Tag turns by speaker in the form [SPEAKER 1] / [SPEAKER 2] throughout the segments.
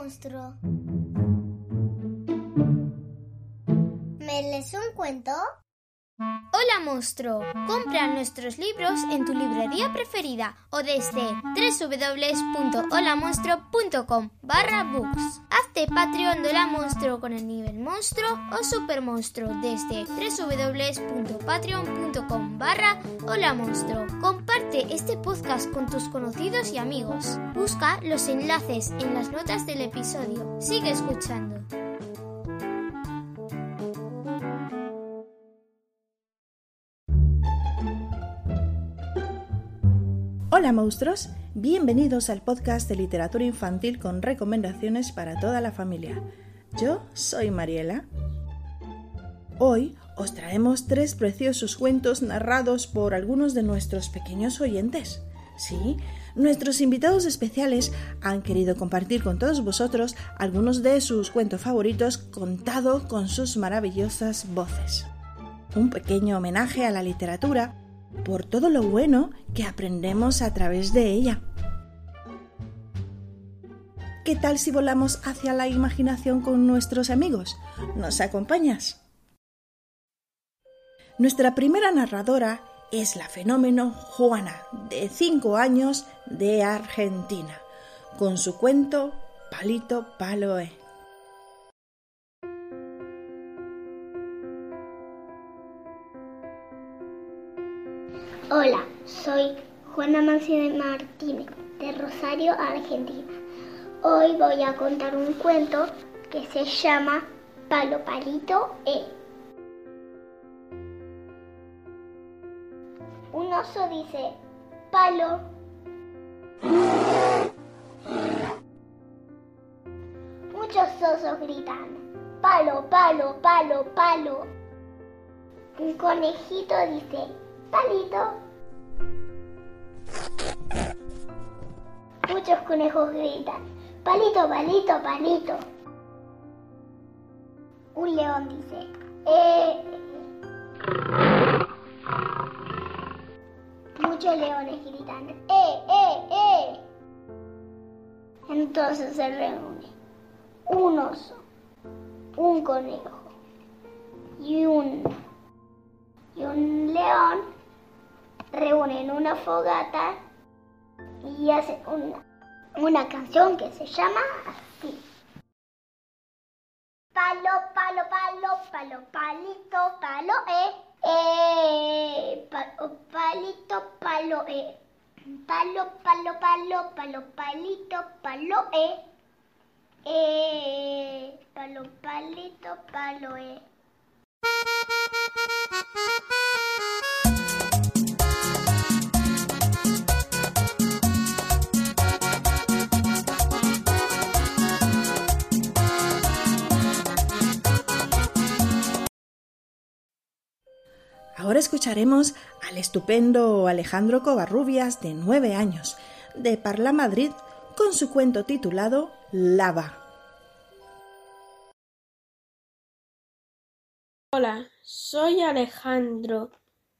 [SPEAKER 1] monstruo. ¿Me lees un cuento?
[SPEAKER 2] Hola monstruo, compra nuestros libros en tu librería preferida o desde www.holamonstruo.com barra books. Hazte Patreon de la monstruo con el nivel monstruo o super monstruo desde www.patreon.com barra hola este podcast con tus conocidos y amigos. Busca los enlaces en las notas del episodio. Sigue escuchando.
[SPEAKER 3] Hola monstruos, bienvenidos al podcast de literatura infantil con recomendaciones para toda la familia. Yo soy Mariela. Hoy os traemos tres preciosos cuentos narrados por algunos de nuestros pequeños oyentes. Sí, nuestros invitados especiales han querido compartir con todos vosotros algunos de sus cuentos favoritos contado con sus maravillosas voces. Un pequeño homenaje a la literatura por todo lo bueno que aprendemos a través de ella. ¿Qué tal si volamos hacia la imaginación con nuestros amigos? ¿Nos acompañas? Nuestra primera narradora es la fenómeno Juana, de 5 años, de Argentina, con su cuento Palito Paloe.
[SPEAKER 1] Hola, soy Juana Maxi Martínez, de Rosario, Argentina. Hoy voy a contar un cuento que se llama Palo Palito E. Un oso dice, palo. Muchos osos gritan, palo, palo, palo, palo. Un conejito dice, palito. Muchos conejos gritan, palito, palito, palito. Un león dice, eh. Muchos leones gritan, eh, eh, eh. Entonces se reúne un oso, un conejo y un, y un león reúnen una fogata y hacen una, una canción que se llama así. Palo, palo, palo, palo, palito, palo, eh. Eh, palito, palo, eh. Palo, palo, palo, palo, palito, palo, eh. Eh, palo, palito, palo, eh.
[SPEAKER 3] Escucharemos al estupendo Alejandro Covarrubias, de 9 años, de Parla Madrid, con su cuento titulado Lava.
[SPEAKER 4] Hola, soy Alejandro.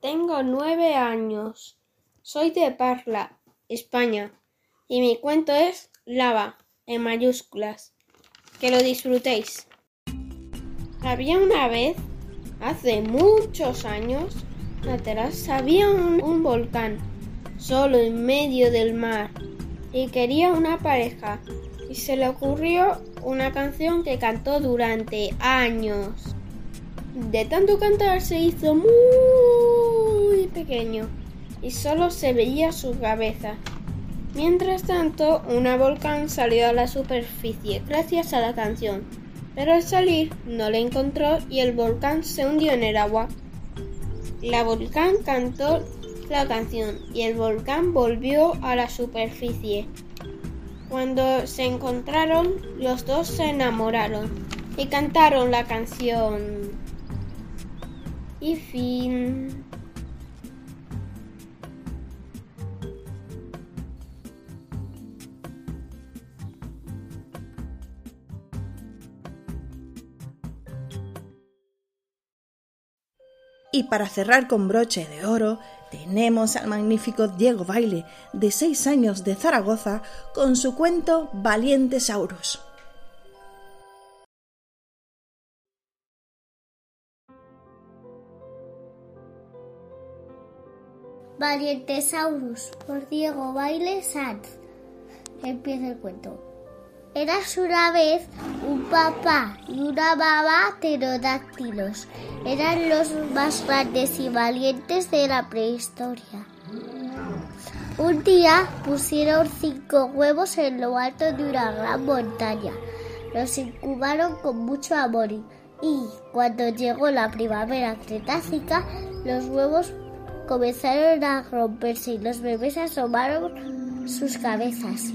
[SPEAKER 4] Tengo nueve años. Soy de Parla, España. Y mi cuento es Lava, en mayúsculas. Que lo disfrutéis. Había una vez, hace muchos años, atrás había un, volcán, solo en medio del mar. Y quería una pareja. Y se le ocurrió una canción que cantó durante años. De tanto cantar se hizo muy pequeño y solo se veía su cabeza. Mientras tanto, una volcán salió a la superficie gracias a la canción, pero al salir no la encontró y el volcán se hundió en el agua. La volcán cantó la canción y el volcán volvió a la superficie. Cuando se encontraron, los dos se enamoraron y cantaron la canción. Y fin.
[SPEAKER 3] Y para cerrar con broche de oro, tenemos al magnífico Diego Baile, de 6 años de Zaragoza, con su cuento Valientes Auros.
[SPEAKER 1] Valientes Auros, por Diego Baile Sanz. Empieza el cuento. Eras una vez un papá y una mamá pterodáctilos. Eran los más grandes y valientes de la prehistoria. Un día pusieron cinco huevos en lo alto de una gran montaña. Los incubaron con mucho amor y cuando llegó la primavera cretácica, los huevos comenzaron a romperse y los bebés asomaron sus cabezas.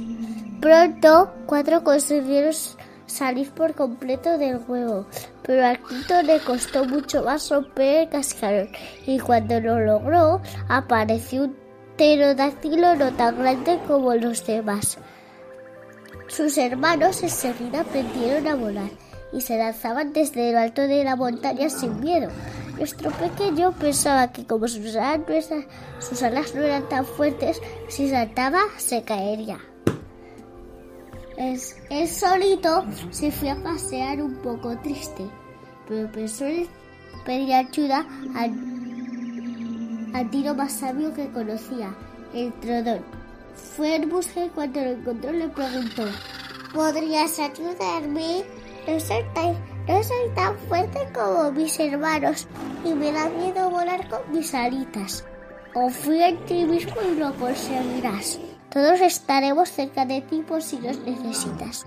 [SPEAKER 1] Pronto, cuatro consiguieron salir por completo del huevo, pero al quinto le costó mucho más romper el cascarón y cuando lo logró apareció un pterodáctilo no tan grande como los demás. Sus hermanos enseguida aprendieron a volar y se lanzaban desde lo alto de la montaña sin miedo. Nuestro pequeño pensaba que como sus alas, sus alas no eran tan fuertes, si saltaba se caería. Él solito se fue a pasear un poco triste, pero pensó en pedir ayuda al, al tiro más sabio que conocía, el trodón. Fue en busca y cuando lo encontró le preguntó, ¿podrías ayudarme? No soy, tan, no soy tan fuerte como mis hermanos y me da miedo volar con mis alitas. Confía en ti mismo y lo conseguirás. Todos estaremos cerca de ti por si los necesitas.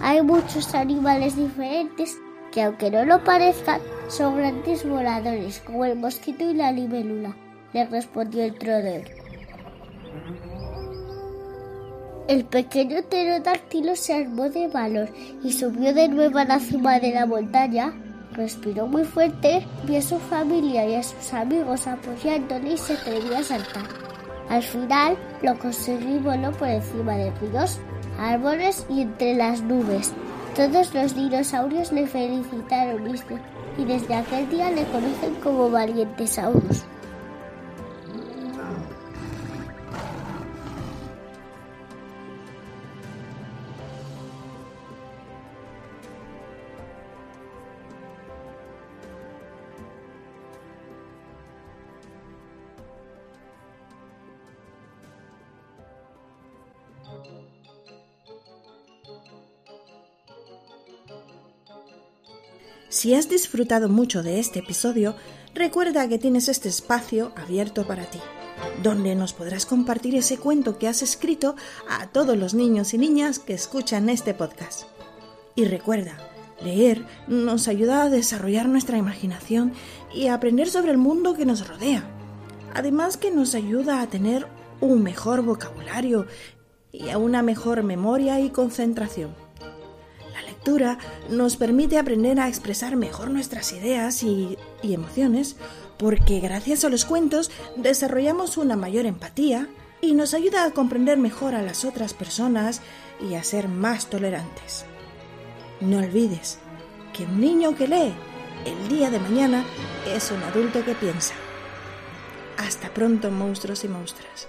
[SPEAKER 1] Hay muchos animales diferentes que aunque no lo parezcan, son grandes voladores, como el mosquito y la libélula, le respondió el trodor. El pequeño pterodáctilo se armó de valor y subió de nuevo a la cima de la montaña. Respiró muy fuerte, vio a su familia y a sus amigos apoyándole y se atrevió a saltar. Al final lo conseguí voló por encima de ríos, árboles y entre las nubes. Todos los dinosaurios le felicitaron y desde aquel día le conocen como Valientesaurus.
[SPEAKER 3] Si has disfrutado mucho de este episodio, recuerda que tienes este espacio abierto para ti, donde nos podrás compartir ese cuento que has escrito a todos los niños y niñas que escuchan este podcast. Y recuerda, leer nos ayuda a desarrollar nuestra imaginación y a aprender sobre el mundo que nos rodea. Además que nos ayuda a tener un mejor vocabulario y a una mejor memoria y concentración nos permite aprender a expresar mejor nuestras ideas y, y emociones porque gracias a los cuentos desarrollamos una mayor empatía y nos ayuda a comprender mejor a las otras personas y a ser más tolerantes. No olvides que un niño que lee el día de mañana es un adulto que piensa. Hasta pronto, monstruos y monstruas.